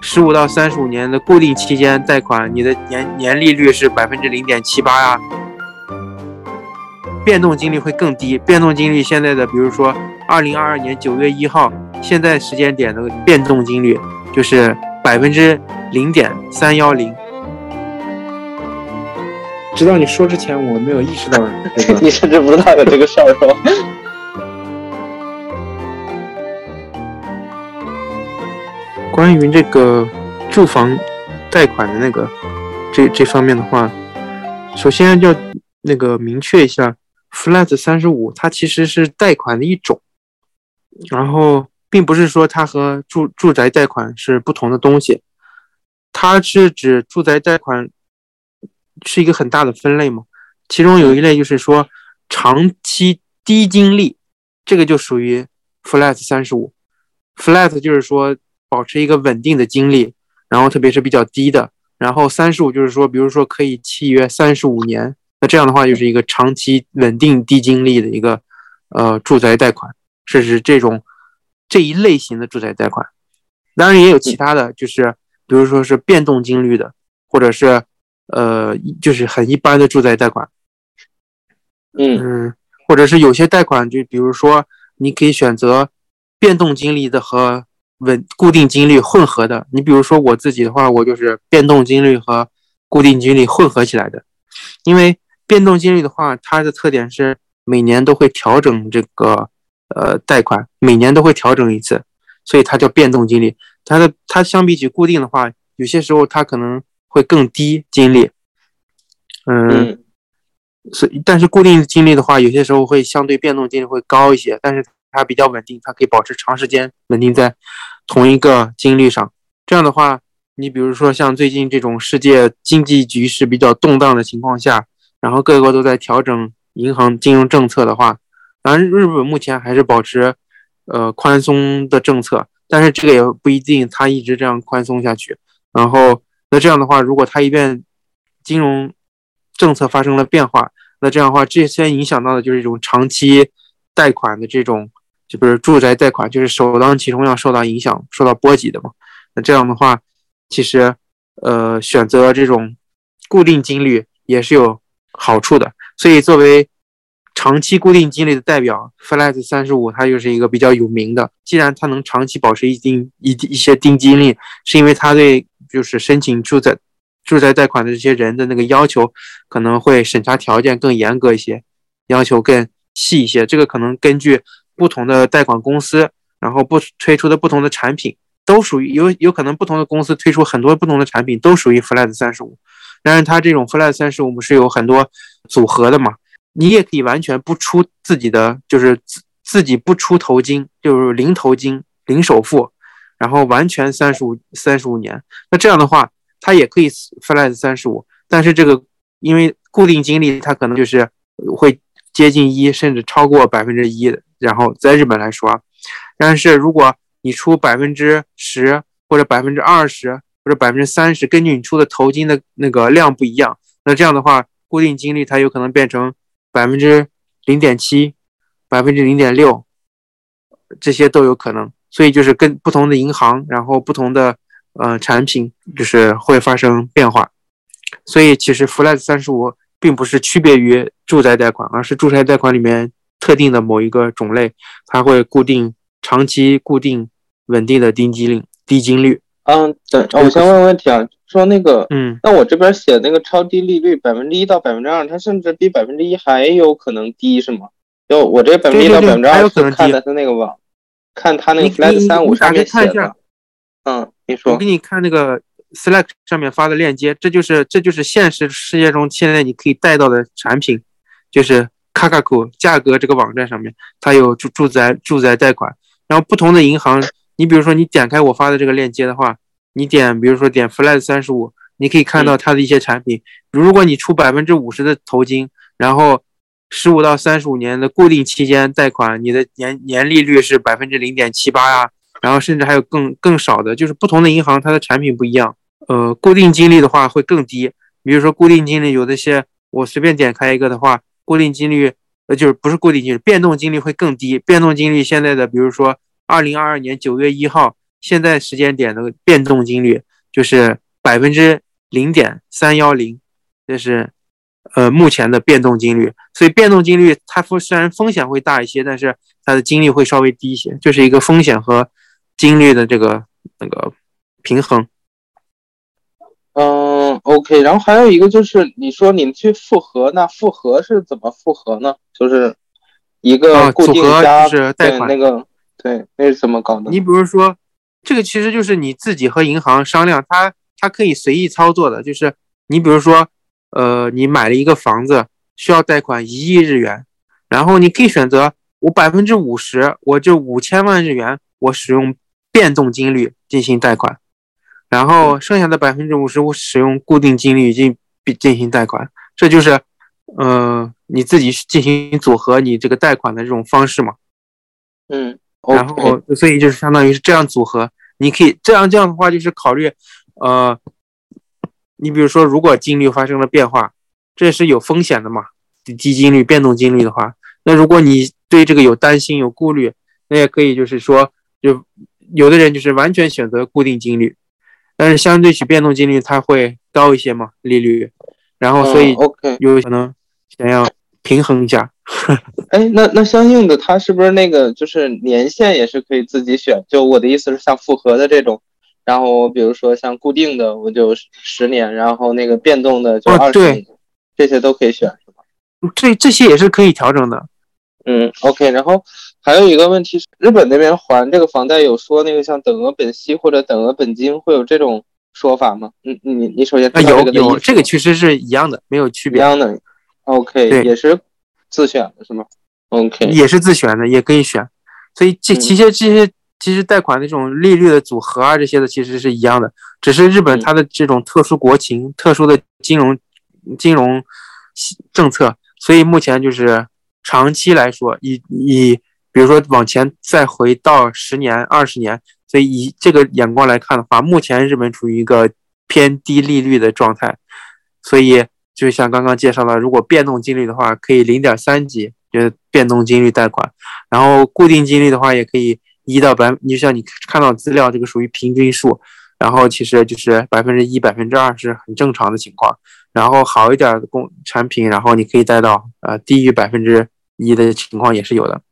十五到三十五年的固定期间贷款，你的年年利率是百分之零点七八呀，变动金利会更低。变动金利现在的，比如说二零二二年九月一号现在时间点的变动金率就是百分之零点三幺零。直到你说之前，我没有意识到这个。你甚至不知道有这个事儿，是吧？关于这个住房贷款的那个这这方面的话，首先要那个明确一下，Flat 三十五它其实是贷款的一种，然后并不是说它和住住宅贷款是不同的东西，它是指住宅贷款是一个很大的分类嘛，其中有一类就是说长期低金利，这个就属于 Flat 三十五，Flat 就是说。保持一个稳定的金利，然后特别是比较低的，然后三十五就是说，比如说可以契约三十五年，那这样的话就是一个长期稳定低金利的一个呃住宅贷款，是指这种这一类型的住宅贷款。当然也有其他的就是比如说是变动金率的，或者是呃就是很一般的住宅贷款。嗯，或者是有些贷款就比如说你可以选择变动金利的和。稳固定金率混合的，你比如说我自己的话，我就是变动金率和固定金率混合起来的。因为变动金率的话，它的特点是每年都会调整这个呃贷款，每年都会调整一次，所以它叫变动金率。它的它相比起固定的话，有些时候它可能会更低金利。嗯，所以但是固定金率的话，有些时候会相对变动金率会高一些，但是它比较稳定，它可以保持长时间稳定在。同一个金率上，这样的话，你比如说像最近这种世界经济局势比较动荡的情况下，然后各国都在调整银行金融政策的话，当然日本目前还是保持呃宽松的政策，但是这个也不一定它一直这样宽松下去。然后那这样的话，如果它一边金融政策发生了变化，那这样的话，这些影响到的就是一种长期贷款的这种。就不是住宅贷款，就是首当其冲要受到影响、受到波及的嘛。那这样的话，其实，呃，选择这种固定金率也是有好处的。所以，作为长期固定金率的代表，Flat 三十五它就是一个比较有名的。既然它能长期保持一定一一些定金率，是因为它对就是申请住宅住宅贷款的这些人的那个要求可能会审查条件更严格一些，要求更细一些。这个可能根据。不同的贷款公司，然后不推出的不同的产品，都属于有有可能不同的公司推出很多不同的产品，都属于 Flat 三十五。但是它这种 Flat 三十五是有很多组合的嘛？你也可以完全不出自己的，就是自自己不出头金，就是零头金、零首付，然后完全三十五三十五年。那这样的话，它也可以 Flat 三十五，但是这个因为固定金利，它可能就是会接近一，甚至超过百分之一的。然后在日本来说，但是如果你出百分之十或者百分之二十或者百分之三十，根据你出的头金的那个量不一样，那这样的话，固定金利它有可能变成百分之零点七、百分之零点六，这些都有可能。所以就是跟不同的银行，然后不同的呃产品，就是会发生变化。所以其实 Flat 三十五并不是区别于住宅贷款，而是住宅贷款里面。特定的某一个种类，它会固定、长期固定、稳定的低金率、低金率。嗯，等，我先问问题啊，说那个，嗯，那我这边写那个超低利率百分之一到百分之二，它甚至比百分之一还有可能低，是吗？就我这百分之一到百分之二是看的是那个网，看他那个 Slack 三五上面写的。嗯，你说。我给你看那个 Slack 上面发的链接，这就是这就是现实世界中现在你可以带到的产品，就是。卡卡库价格这个网站上面，它有住住宅住宅贷款，然后不同的银行，你比如说你点开我发的这个链接的话，你点比如说点 Flat 三十五，你可以看到它的一些产品。如果你出百分之五十的头金，然后十五到三十五年的固定期间贷款，你的年年利率是百分之零点七八呀，然后甚至还有更更少的，就是不同的银行它的产品不一样。呃，固定金利的话会更低，比如说固定金利有的些，我随便点开一个的话。固定金率，呃，就是不是固定金率，变动金率会更低。变动金率现在的，比如说二零二二年九月一号现在时间点的变动金率就是百分之零点三幺零，这是呃目前的变动金率。所以变动金率它风虽然风险会大一些，但是它的金率会稍微低一些，就是一个风险和金率的这个那个平衡。嗯，OK。然后还有一个就是你说你去复合，那复合是怎么复合呢？就是一个固定加贷款那个，对，那是怎么搞的？你比如说。这个其实就是你自己和银行商量，他他可以随意操作的。就是你比如说，呃，你买了一个房子，需要贷款一亿日元，然后你可以选择我百分之五十，我这五千万日元，我使用变动金率进行贷款，然后剩下的百分之五十五使用固定金率进进行贷款。这就是，呃，你自己进行组合你这个贷款的这种方式嘛。嗯。然后，所以就是相当于是这样组合，你可以这样这样的话，就是考虑，呃，你比如说，如果金率发生了变化，这是有风险的嘛？低金率、变动金率的话，那如果你对这个有担心、有顾虑，那也可以就是说，就有的人就是完全选择固定金率，但是相对起变动金率，它会高一些嘛，利率，然后所以有可能想要平衡一下。哎，那那相应的，它是不是那个就是年限也是可以自己选？就我的意思是，像复合的这种，然后比如说像固定的，我就十年，然后那个变动的就二十年，这些都可以选，是吧？这这些也是可以调整的。嗯，OK。然后还有一个问题是，日本那边还这个房贷有说那个像等额本息或者等额本金会有这种说法吗？嗯，你你首先有有这个其实是一样的，没有区别。一样的，OK，也是。自选的是吗？OK，也是自选的，也可以选。所以这其实这些其实贷款的这种利率的组合啊，这些的其实是一样的，只是日本它的这种特殊国情、特殊的金融金融政策，所以目前就是长期来说，以以比如说往前再回到十年、二十年，所以以这个眼光来看的话，目前日本处于一个偏低利率的状态，所以。就像刚刚介绍的，如果变动金率的话，可以零点三几，就是变动金率贷款；然后固定金率的话，也可以一到百，你就像你看到资料，这个属于平均数，然后其实就是百分之一、百分之二是很正常的情况。然后好一点的工产品，然后你可以贷到呃低于百分之一的情况也是有的。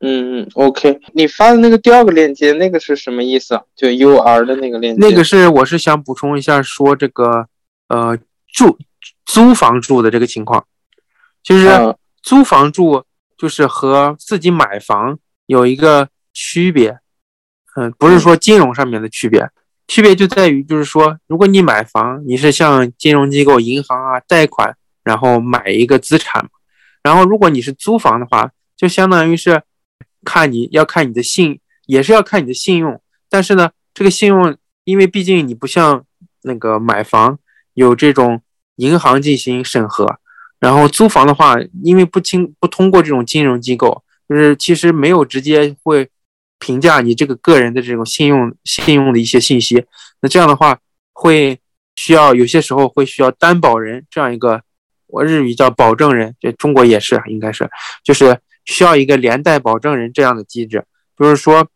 嗯嗯，OK，你发的那个第二个链接，那个是什么意思啊？就 UR 的那个链接？那个是我是想补充一下，说这个呃住。租房住的这个情况，就是租房住就是和自己买房有一个区别，嗯，不是说金融上面的区别，区别就在于就是说，如果你买房，你是向金融机构、银行啊贷款，然后买一个资产，然后如果你是租房的话，就相当于是看你要看你的信，也是要看你的信用，但是呢，这个信用因为毕竟你不像那个买房有这种。银行进行审核，然后租房的话，因为不清不通过这种金融机构，就是其实没有直接会评价你这个个人的这种信用信用的一些信息。那这样的话，会需要有些时候会需要担保人这样一个，我日语叫保证人，这中国也是应该是，就是需要一个连带保证人这样的机制。就是说，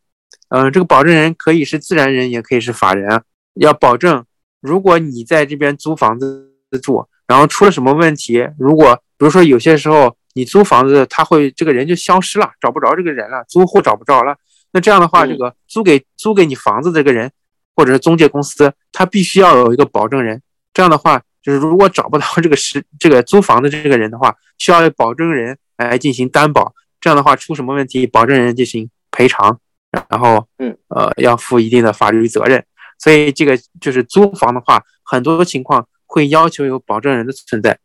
嗯，这个保证人可以是自然人，也可以是法人，要保证如果你在这边租房子。住，然后出了什么问题？如果比如说有些时候你租房子，他会这个人就消失了，找不着这个人了，租户找不着了。那这样的话，这个租给租给你房子这个人，或者是中介公司，他必须要有一个保证人。这样的话，就是如果找不到这个是这个租房的这个人的话，需要保证人来进行担保。这样的话，出什么问题，保证人进行赔偿，然后嗯呃要负一定的法律责任。所以这个就是租房的话，很多情况。会要求有保证人的存在，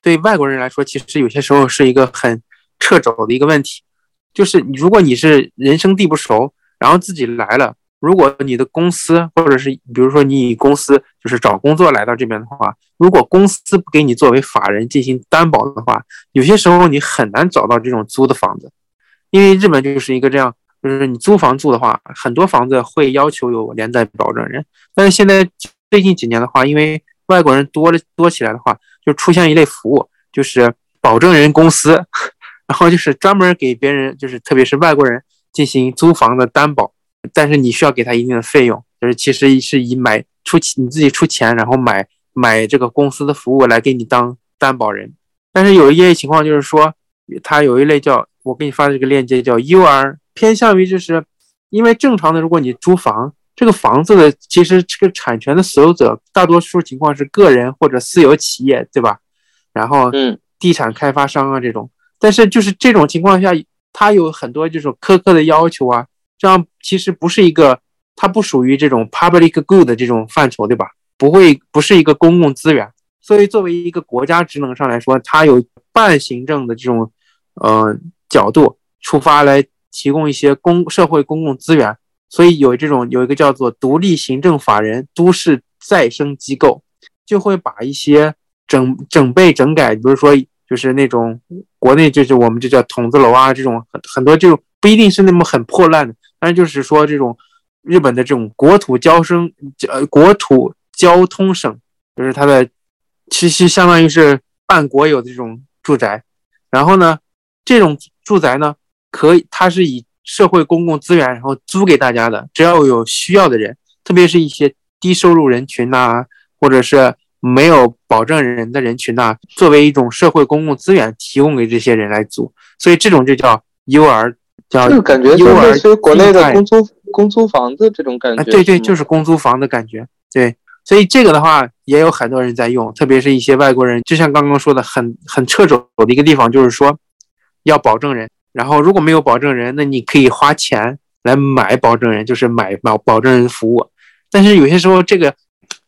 对外国人来说，其实有些时候是一个很掣肘的一个问题。就是如果你是人生地不熟，然后自己来了，如果你的公司或者是比如说你以公司就是找工作来到这边的话，如果公司不给你作为法人进行担保的话，有些时候你很难找到这种租的房子，因为日本就是一个这样，就是你租房住的话，很多房子会要求有连带保证人，但是现在最近几年的话，因为外国人多了多起来的话，就出现一类服务，就是保证人公司，然后就是专门给别人，就是特别是外国人进行租房的担保，但是你需要给他一定的费用，就是其实是以买出你自己出钱，然后买买这个公司的服务来给你当担保人。但是有一类情况就是说，它有一类叫我给你发的这个链接叫 UR，偏向于就是因为正常的，如果你租房，这个房子的其实这个产权的所有者大多数情况是个人或者私有企业，对吧？然后嗯，地产开发商啊这种，但是就是这种情况下，它有很多这种苛刻的要求啊。这样其实不是一个，它不属于这种 public good 这种范畴，对吧？不会，不是一个公共资源。所以作为一个国家职能上来说，它有半行政的这种，呃，角度出发来提供一些公社会公共资源。所以有这种有一个叫做独立行政法人都市再生机构，就会把一些整整备整改，比如说就是那种国内就是我们就叫筒子楼啊，这种很很多就不一定是那么很破烂的。但就是说，这种日本的这种国土交生呃国土交通省，就是它的其实相当于是半国有的这种住宅。然后呢，这种住宅呢，可以它是以社会公共资源然后租给大家的，只要有需要的人，特别是一些低收入人群呐，或者是没有保证人的人群呐，作为一种社会公共资源提供给这些人来租。所以这种就叫幼儿就感觉就类似于国内的公租公租房子这种感觉，对对，就是公租房的感觉，对。所以这个的话也有很多人在用，特别是一些外国人，就像刚刚说的，很很掣肘的一个地方，就是说要保证人。然后如果没有保证人，那你可以花钱来买保证人，就是买保保证人服务。但是有些时候这个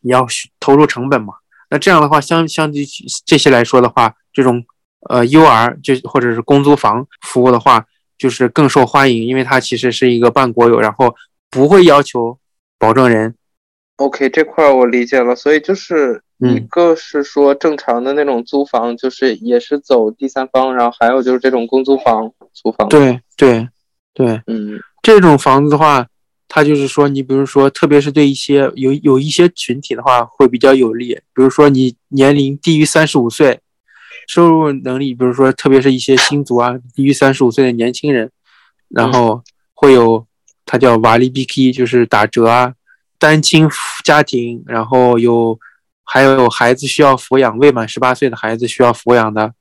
你要投入成本嘛，那这样的话相相对这些来说的话，这种呃 UR 就或者是公租房服务的话。就是更受欢迎，因为它其实是一个半国有，然后不会要求保证人。OK，这块我理解了。所以就是一个是说正常的那种租房，就是也是走第三方，然后还有就是这种公租房租房。对对对，嗯，这种房子的话，它就是说你比如说，特别是对一些有有一些群体的话，会比较有利。比如说你年龄低于三十五岁。收入能力，比如说，特别是一些新族啊，低于三十五岁的年轻人，然后会有它叫瓦利 BK，就是打折啊。单亲家庭，然后有还有孩子需要抚养，未满十八岁的孩子需要抚养的，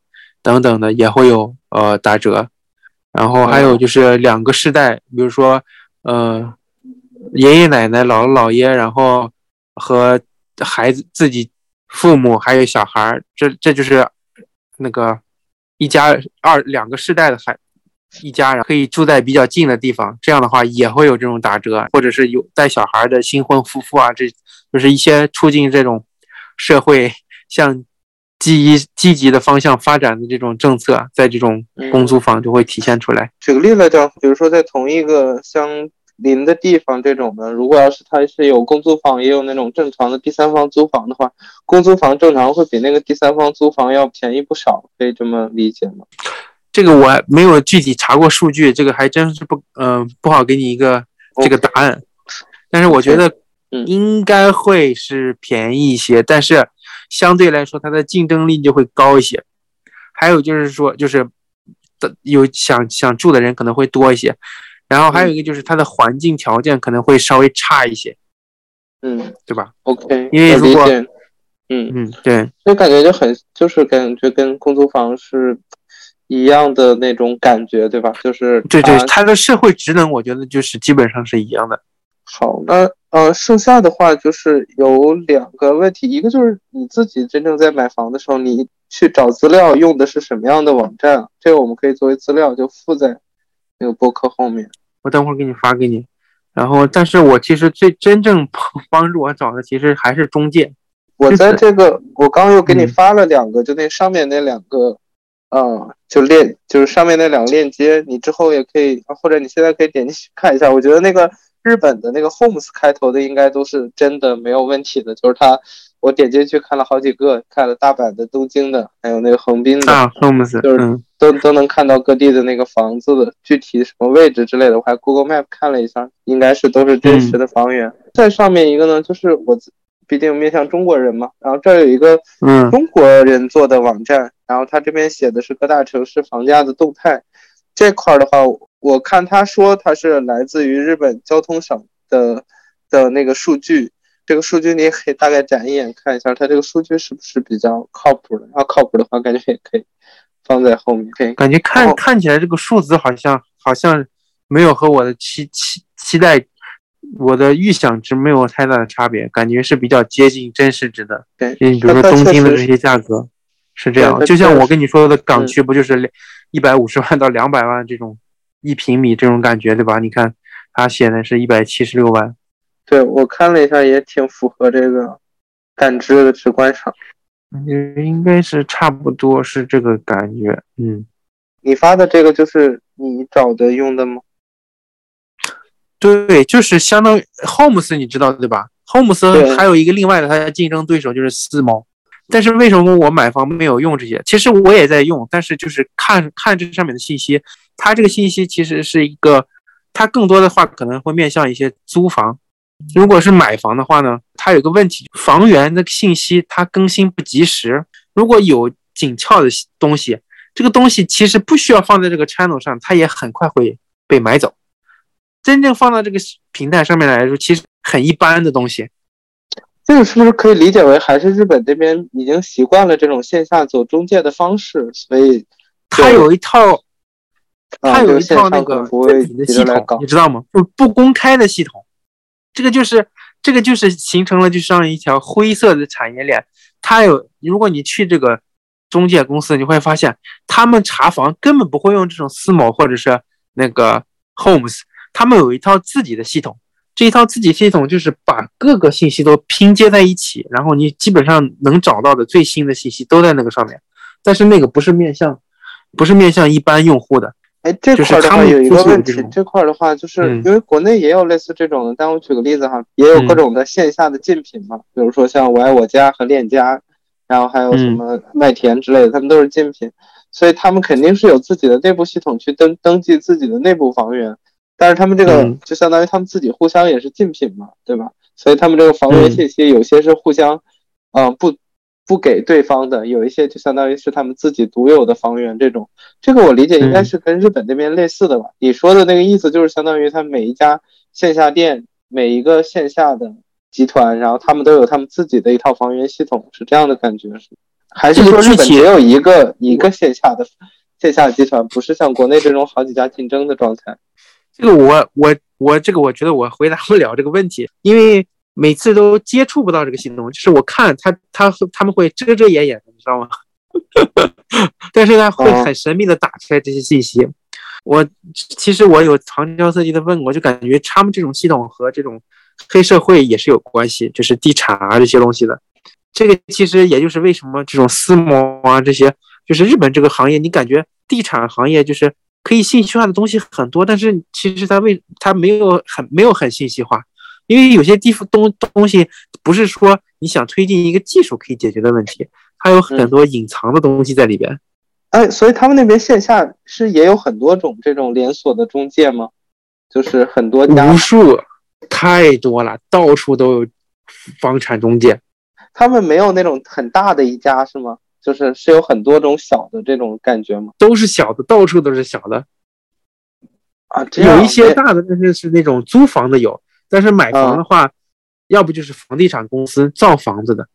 等等的也会有呃打折。然后还有就是两个世代，比如说呃爷爷奶奶、姥姥姥爷，然后和孩子自己父母还有小孩儿，这这就是。那个一家二两个世代的孩一家人可以住在比较近的地方，这样的话也会有这种打折，或者是有带小孩的新婚夫妇啊，这就是一些促进这种社会向积极积极的方向发展的这种政策，在这种公租房就会体现出来。举个例来讲，比如说在同一个乡。邻的地方这种的，如果要是它是有公租房，也有那种正常的第三方租房的话，公租房正常会比那个第三方租房要便宜不少，可以这么理解吗？这个我没有具体查过数据，这个还真是不，嗯，不好给你一个这个答案。但是我觉得应该会是便宜一些，但是相对来说它的竞争力就会高一些。还有就是说，就是的有想想住的人可能会多一些。然后还有一个就是它的环境条件可能会稍微差一些，嗯，对吧？OK，因为如果，嗯嗯，对，就感觉就很就是感觉跟公租房是一样的那种感觉，对吧？就是对对，它的社会职能我觉得就是基本上是一样的。好，那呃，剩下的话就是有两个问题，一个就是你自己真正在买房的时候，你去找资料用的是什么样的网站？这个我们可以作为资料就附在。那个博客后面，我等会儿给你发给你。然后，但是我其实最真正帮助我找的，其实还是中介。我在这个，我刚又给你发了两个，就那上面那两个，嗯，就链，就是上面那两个链接，你之后也可以，或者你现在可以点进去看一下。我觉得那个日本的那个 Homes 开头的，应该都是真的没有问题的，就是它。我点进去看了好几个，看了大阪的、东京的，还有那个横滨的，就是都都能看到各地的那个房子的具体什么位置之类的。我还 Google Map 看了一下，应该是都是真实的房源。再上面一个呢，就是我毕竟面向中国人嘛，然后这儿有一个中国人做的网站，然后他这边写的是各大城市房价的动态。这块的话，我看他说他是来自于日本交通省的的那个数据，这个数据你也可以大概展一眼看一下，它这个数据是不是比较靠谱的？要靠谱的话，感觉也可以放在后面。感觉看看起来这个数字好像好像没有和我的期期期待。我的预想值没有太大的差别，感觉是比较接近真实值的。对，你比如说东京的这些价格是这样，就像我跟你说的港区不就是一百五十万到两百万这种一平米这种感觉对吧？你看它写的是一百七十六万。对我看了一下，也挺符合这个感知的直观上。嗯，应该是差不多是这个感觉。嗯，你发的这个就是你找的用的吗？对，就是相当于 Homes，你知道对吧？Homes 还有一个另外的，它的竞争对手就是四猫。但是为什么我买房没有用这些？其实我也在用，但是就是看看这上面的信息，它这个信息其实是一个，它更多的话可能会面向一些租房。如果是买房的话呢，它有个问题，房源的信息它更新不及时。如果有紧俏的东西，这个东西其实不需要放在这个 channel 上，它也很快会被买走。真正放到这个平台上面来说，其实很一般的东西。这个是不是可以理解为，还是日本这边已经习惯了这种线下走中介的方式，所以他有一套，他有一套那个自己的系统，你知道吗？就不公开的系统。这个就是这个就是形成了就像一条灰色的产业链。它有，如果你去这个中介公司，你会发现他们查房根本不会用这种思某或者是那个 Homes。他们有一套自己的系统，这一套自己系统就是把各个信息都拼接在一起，然后你基本上能找到的最新的信息都在那个上面。但是那个不是面向，不是面向一般用户的。哎，这块的话有一个问题，这块的话就是因为国内也有类似这种的，但我举个例子哈，也有各种的线下的竞品嘛，比如说像我爱我家和链家，然后还有什么麦田之类的，他们都是竞品，所以他们肯定是有自己的内部系统去登登记自己的内部房源。但是他们这个就相当于他们自己互相也是竞品嘛，对吧？所以他们这个房源信息有些是互相，嗯，不不给对方的，有一些就相当于是他们自己独有的房源。这种，这个我理解应该是跟日本那边类似的吧？你说的那个意思就是相当于他每一家线下店，每一个线下的集团，然后他们都有他们自己的一套房源系统，是这样的感觉是？还是说日本只有一个一个线下的线下集团，不是像国内这种好几家竞争的状态？这个我我我这个我觉得我回答不了这个问题，因为每次都接触不到这个系统，就是我看他他他们会遮遮掩掩的，你知道吗？但是呢，会很神秘的打出来这些信息。我其实我有旁敲侧击的问，过就感觉他们这种系统和这种黑社会也是有关系，就是地产啊这些东西的。这个其实也就是为什么这种私募啊这些，就是日本这个行业，你感觉地产行业就是。可以信息化的东西很多，但是其实它为它没有很没有很信息化，因为有些地方东东西不是说你想推进一个技术可以解决的问题，它有很多隐藏的东西在里边。哎，所以他们那边线下是也有很多种这种连锁的中介吗？就是很多家，无数，太多了，到处都有房产中介。他们没有那种很大的一家是吗？就是是有很多种小的这种感觉吗？都是小的，到处都是小的啊。有一些大的，但是是那种租房的有，但是买房的话，要不就是房地产公司造房子的，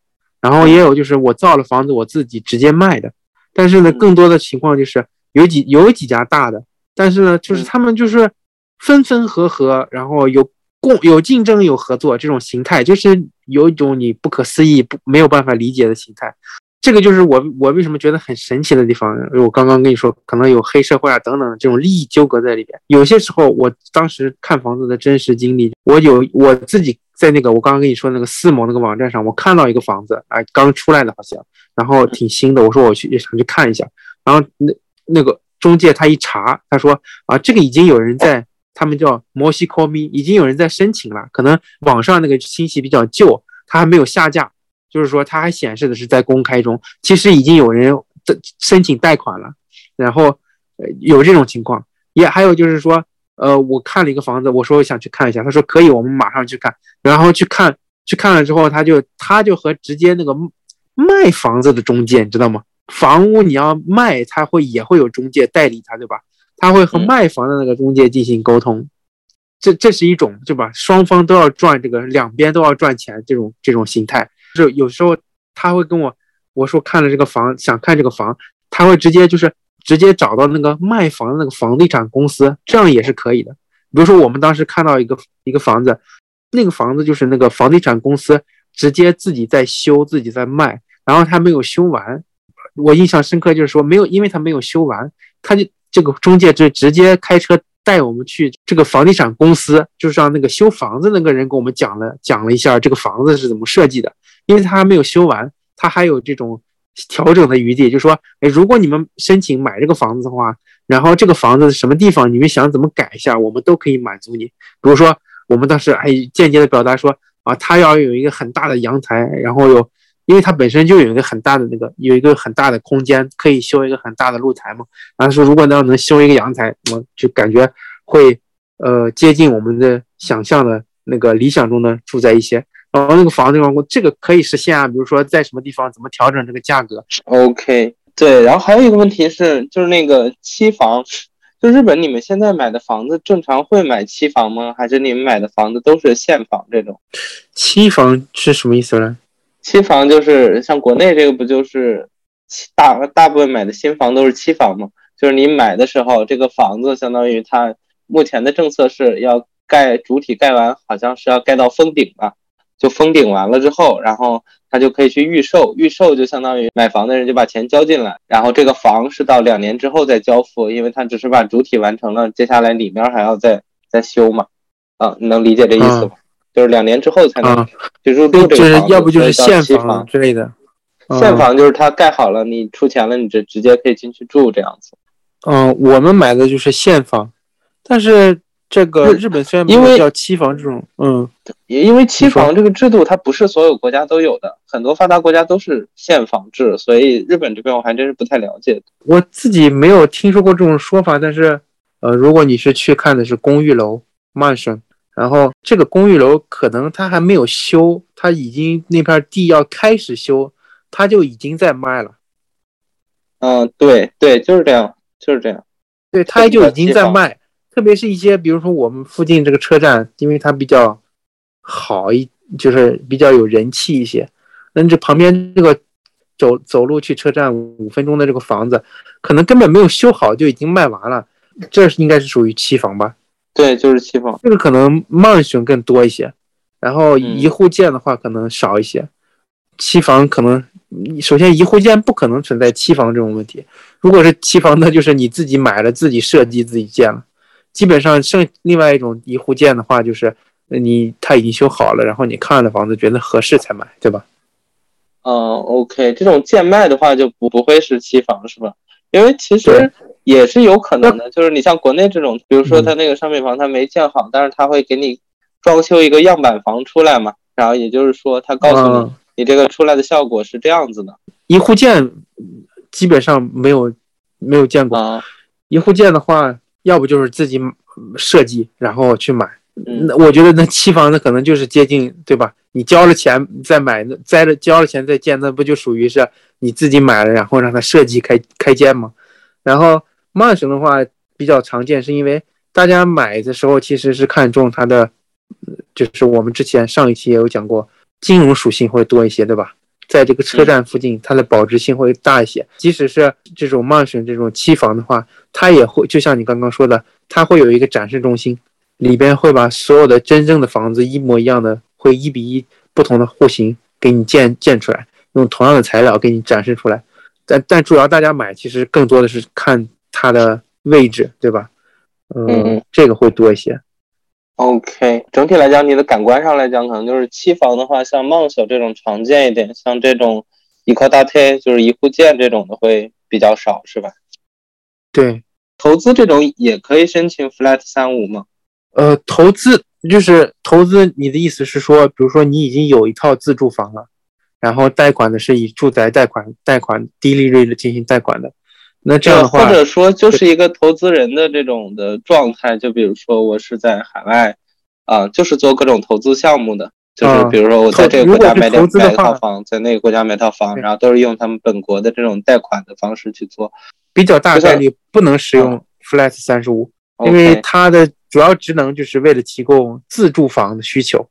然后也有就是我造了房子我自己直接卖的。但是呢，更多的情况就是有几有几家大的，但是呢，就是他们就是分分合合，然后有共有竞争有合作这种形态，就是有一种你不可思议不没有办法理解的形态。这个就是我我为什么觉得很神奇的地方。我刚刚跟你说，可能有黑社会啊等等这种利益纠葛在里边。有些时候，我当时看房子的真实经历，我有我自己在那个我刚刚跟你说那个四某那个网站上，我看到一个房子，哎，刚出来的好像，然后挺新的。我说我去也想去看一下，然后那那个中介他一查，他说啊，这个已经有人在，他们叫摩西 call me，已经有人在申请了，可能网上那个信息比较旧，他还没有下架。就是说，它还显示的是在公开中，其实已经有人的申请贷款了，然后呃有这种情况，也还有就是说，呃，我看了一个房子，我说我想去看一下，他说可以，我们马上去看，然后去看，去看了之后，他就他就和直接那个卖房子的中介，你知道吗？房屋你要卖，他会也会有中介代理他，对吧？他会和卖房的那个中介进行沟通。这这是一种，对吧？双方都要赚这个，两边都要赚钱，这种这种形态。就有时候他会跟我我说看了这个房，想看这个房，他会直接就是直接找到那个卖房的那个房地产公司，这样也是可以的。比如说我们当时看到一个一个房子，那个房子就是那个房地产公司直接自己在修，自己在卖，然后他没有修完。我印象深刻就是说没有，因为他没有修完，他就这个中介就直接开车。带我们去这个房地产公司，就是让那个修房子那个人给我们讲了讲了一下这个房子是怎么设计的，因为他还没有修完，他还有这种调整的余地。就说，哎，如果你们申请买这个房子的话，然后这个房子什么地方你们想怎么改一下，我们都可以满足你。比如说，我们当时还间接的表达说，啊，他要有一个很大的阳台，然后有。因为它本身就有一个很大的那个，有一个很大的空间，可以修一个很大的露台嘛。然后说，如果要能修一个阳台，我就感觉会呃接近我们的想象的那个理想中的住在一些。然后那个房子地方，这个可以实现啊。比如说在什么地方怎么调整这个价格？OK，对。然后还有一个问题是，就是那个期房，就日本你们现在买的房子正常会买期房吗？还是你们买的房子都是现房这种？期房是什么意思呢？期房就是像国内这个不就是大大部分买的新房都是期房吗？就是你买的时候，这个房子相当于它目前的政策是要盖主体盖完，好像是要盖到封顶吧？就封顶完了之后，然后他就可以去预售，预售就相当于买房的人就把钱交进来，然后这个房是到两年之后再交付，因为他只是把主体完成了，接下来里面还要再再修嘛。啊，你能理解这意思吗？就是两年之后才能就入住这个房子，要不就是现房之类的。现房就是他盖好了，你出钱了，你就直接可以进去住这样子。嗯，我们买的就是现房，但是这个日本虽然因为叫期房这种，嗯，也因为期房这个制度它不是所有国家都有的，很多发达国家都是现房制，所以日本这边我还真是不太了解。我自己没有听说过这种说法，但是呃，如果你是去看的是公寓楼 mansion。然后这个公寓楼可能它还没有修，它已经那片地要开始修，它就已经在卖了。嗯，对对，就是这样，就是这样。对，它就已经在卖。特别是一些，比如说我们附近这个车站，因为它比较好一，就是比较有人气一些。那这旁边这个走走路去车站五分钟的这个房子，可能根本没有修好就已经卖完了。这应该是属于期房吧？对，就是期房，这个可能慢熊更多一些，然后一户建的话可能少一些。期房可能，首先一户建不可能存在期房这种问题。如果是期房，那就是你自己买了，自己设计，自己建了。基本上剩另外一种一户建的话，就是你他已经修好了，然后你看了房子觉得合适才买，对吧？嗯，OK，这种贱卖的话就不不会是期房是吧？因为其实。也是有可能的，就是你像国内这种，比如说他那个商品房他没建好，但是他会给你装修一个样板房出来嘛，然后也就是说他告诉你，你这个出来的效果是这样子的。一户建基本上没有没有见过，啊一户建的话，要不就是自己设计然后去买，那我觉得那期房子可能就是接近，对吧？你交了钱再买，那栽了交了钱再建，那不就属于是你自己买了然后让他设计开开建吗？然后。慢城的话比较常见，是因为大家买的时候其实是看中它的，就是我们之前上一期也有讲过，金融属性会多一些，对吧？在这个车站附近，它的保值性会大一些。即使是这种慢城这种期房的话，它也会就像你刚刚说的，它会有一个展示中心，里边会把所有的真正的房子一模一样的，会一比一不同的户型给你建建出来，用同样的材料给你展示出来。但但主要大家买其实更多的是看。它的位置对吧？嗯，这个会多一些。OK，整体来讲，你的感官上来讲，可能就是期房的话，像梦想这种常见一点，像这种一块大贴就是一户建这种的会比较少，是吧？对，投资这种也可以申请 Flat 三五吗？呃，投资就是投资，你的意思是说，比如说你已经有一套自住房了，然后贷款的是以住宅贷款、贷款低利率的进行贷款的。那这样的话，或者说就是一个投资人的这种的状态，就比如说我是在海外，啊，就是做各种投资项目的，就是比如说我在这个国家买点买一套房，在那个国家买套房，然后都是用他们本国的这种贷款的方式去做，比较大概率不能使用 flat 三十五，因为它的主要职能就是为了提供自住房的需求，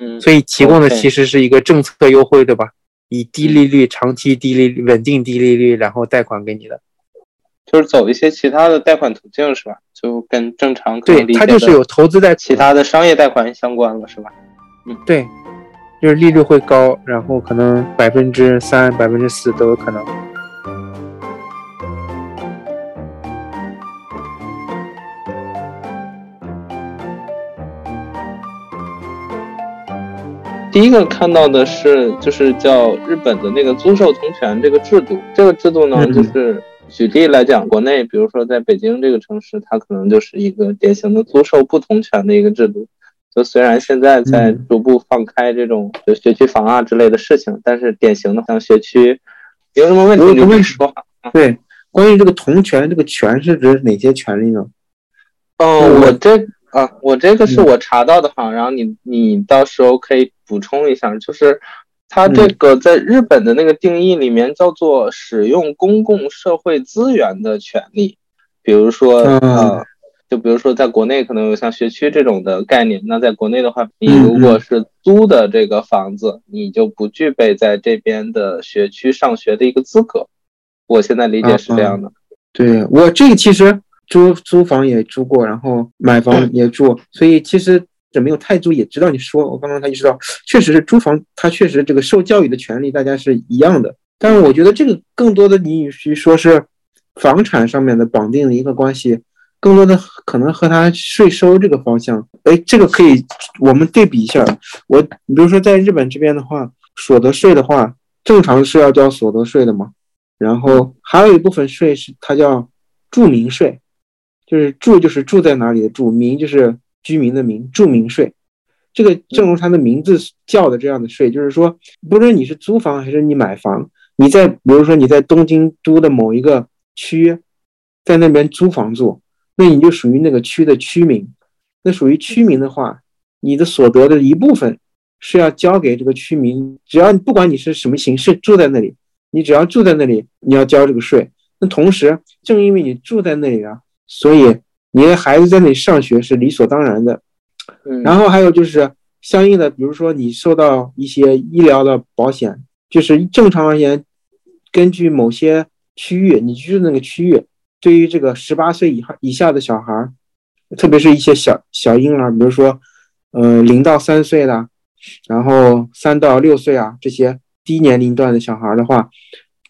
嗯，所以提供的其实是一个政策优惠，对吧？以低利率、长期低利率、稳定低利率，然后贷款给你的，就是走一些其他的贷款途径，是吧？就跟正常对它就是有投资在其他的商业贷款相关了，是吧？嗯，对，就是利率会高，然后可能百分之三、百分之四都有可能。第一个看到的是，就是叫日本的那个租售同权这个制度。这个制度呢，就是举例来讲，国内比如说在北京这个城市，它可能就是一个典型的租售不同权的一个制度。就虽然现在在逐步放开这种就学区房啊之类的事情，但是典型的像学区有什么问题就问说。对，关于这个同权，这个权是指哪些权利呢？哦，我这。啊，我这个是我查到的哈，然后你你到时候可以补充一下，就是它这个在日本的那个定义里面叫做使用公共社会资源的权利，比如说呃，就比如说在国内可能有像学区这种的概念，那在国内的话，你如果是租的这个房子，你就不具备在这边的学区上学的一个资格。我现在理解是这样的。对我这个其实。租租房也租过，然后买房 也住，所以其实这没有太租也知道。你说我刚刚才意识到，确实是租房，它确实这个受教育的权利大家是一样的。但是我觉得这个更多的你与其说是房产上面的绑定的一个关系，更多的可能和它税收这个方向。哎，这个可以我们对比一下。我比如说在日本这边的话，所得税的话，正常是要交所得税的嘛。然后还有一部分税是它叫住民税。就是住就是住在哪里的住，民就是居民的民，住民税。这个正如它的名字叫的这样的税，就是说，不论你是租房还是你买房，你在比如说你在东京都的某一个区，在那边租房住，那你就属于那个区的区民。那属于区民的话，你的所得的一部分是要交给这个区民。只要不管你是什么形式住在那里，你只要住在那里，你要交这个税。那同时，正因为你住在那里啊。所以你的孩子在那里上学是理所当然的，然后还有就是相应的，比如说你受到一些医疗的保险，就是正常而言，根据某些区域你居住那个区域，对于这个十八岁以下以下的小孩，特别是一些小小婴儿，比如说呃零到三岁的，然后三到六岁啊这些低年龄段的小孩的话，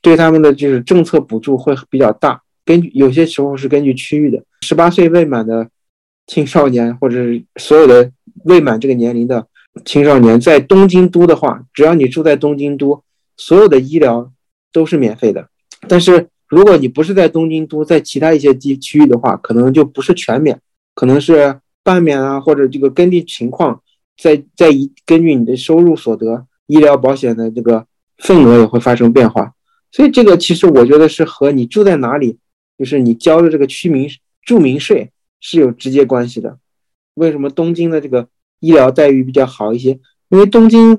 对他们的就是政策补助会比较大。根据有些时候是根据区域的，十八岁未满的青少年，或者是所有的未满这个年龄的青少年，在东京都的话，只要你住在东京都，所有的医疗都是免费的。但是如果你不是在东京都，在其他一些地区域的话，可能就不是全免，可能是半免啊，或者这个根据情况，在在一根据你的收入所得，医疗保险的这个份额也会发生变化。所以这个其实我觉得是和你住在哪里。就是你交的这个居民住民税是有直接关系的。为什么东京的这个医疗待遇比较好一些？因为东京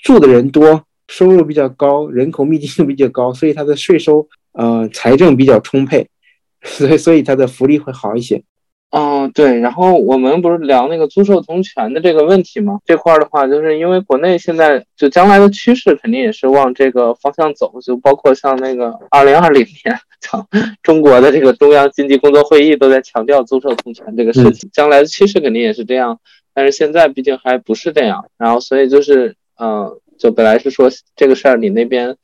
住的人多，收入比较高，人口密集性比较高，所以它的税收呃财政比较充沛，所以所以它的福利会好一些。哦，对，然后我们不是聊那个租售同权的这个问题吗？这块的话，就是因为国内现在就将来的趋势肯定也是往这个方向走，就包括像那个二零二零年，中国的这个中央经济工作会议都在强调租售同权这个事情，将来的趋势肯定也是这样，但是现在毕竟还不是这样，然后所以就是，嗯，就本来是说这个事儿，你那边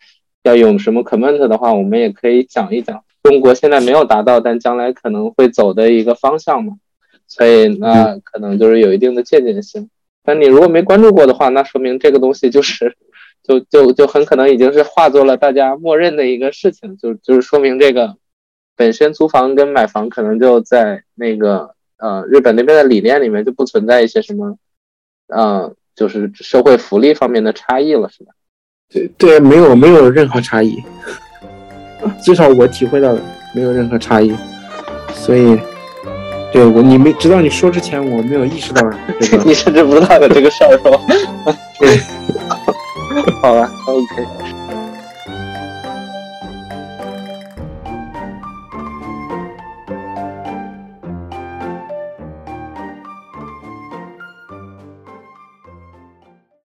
要用什么 comment 的话，我们也可以讲一讲。中国现在没有达到，但将来可能会走的一个方向嘛，所以那可能就是有一定的借鉴性。但你如果没关注过的话，那说明这个东西就是，就就就很可能已经是化作了大家默认的一个事情，就就是说明这个本身租房跟买房可能就在那个呃日本那边的理念里面就不存在一些什么，呃，就是社会福利方面的差异了，是吧？对对，没有没有任何差异。至少我体会到了没有任何差异，所以，对我你没直到你说之前，我没有意识到这个，你甚至不知道有这个事儿是吧？对，好吧，OK。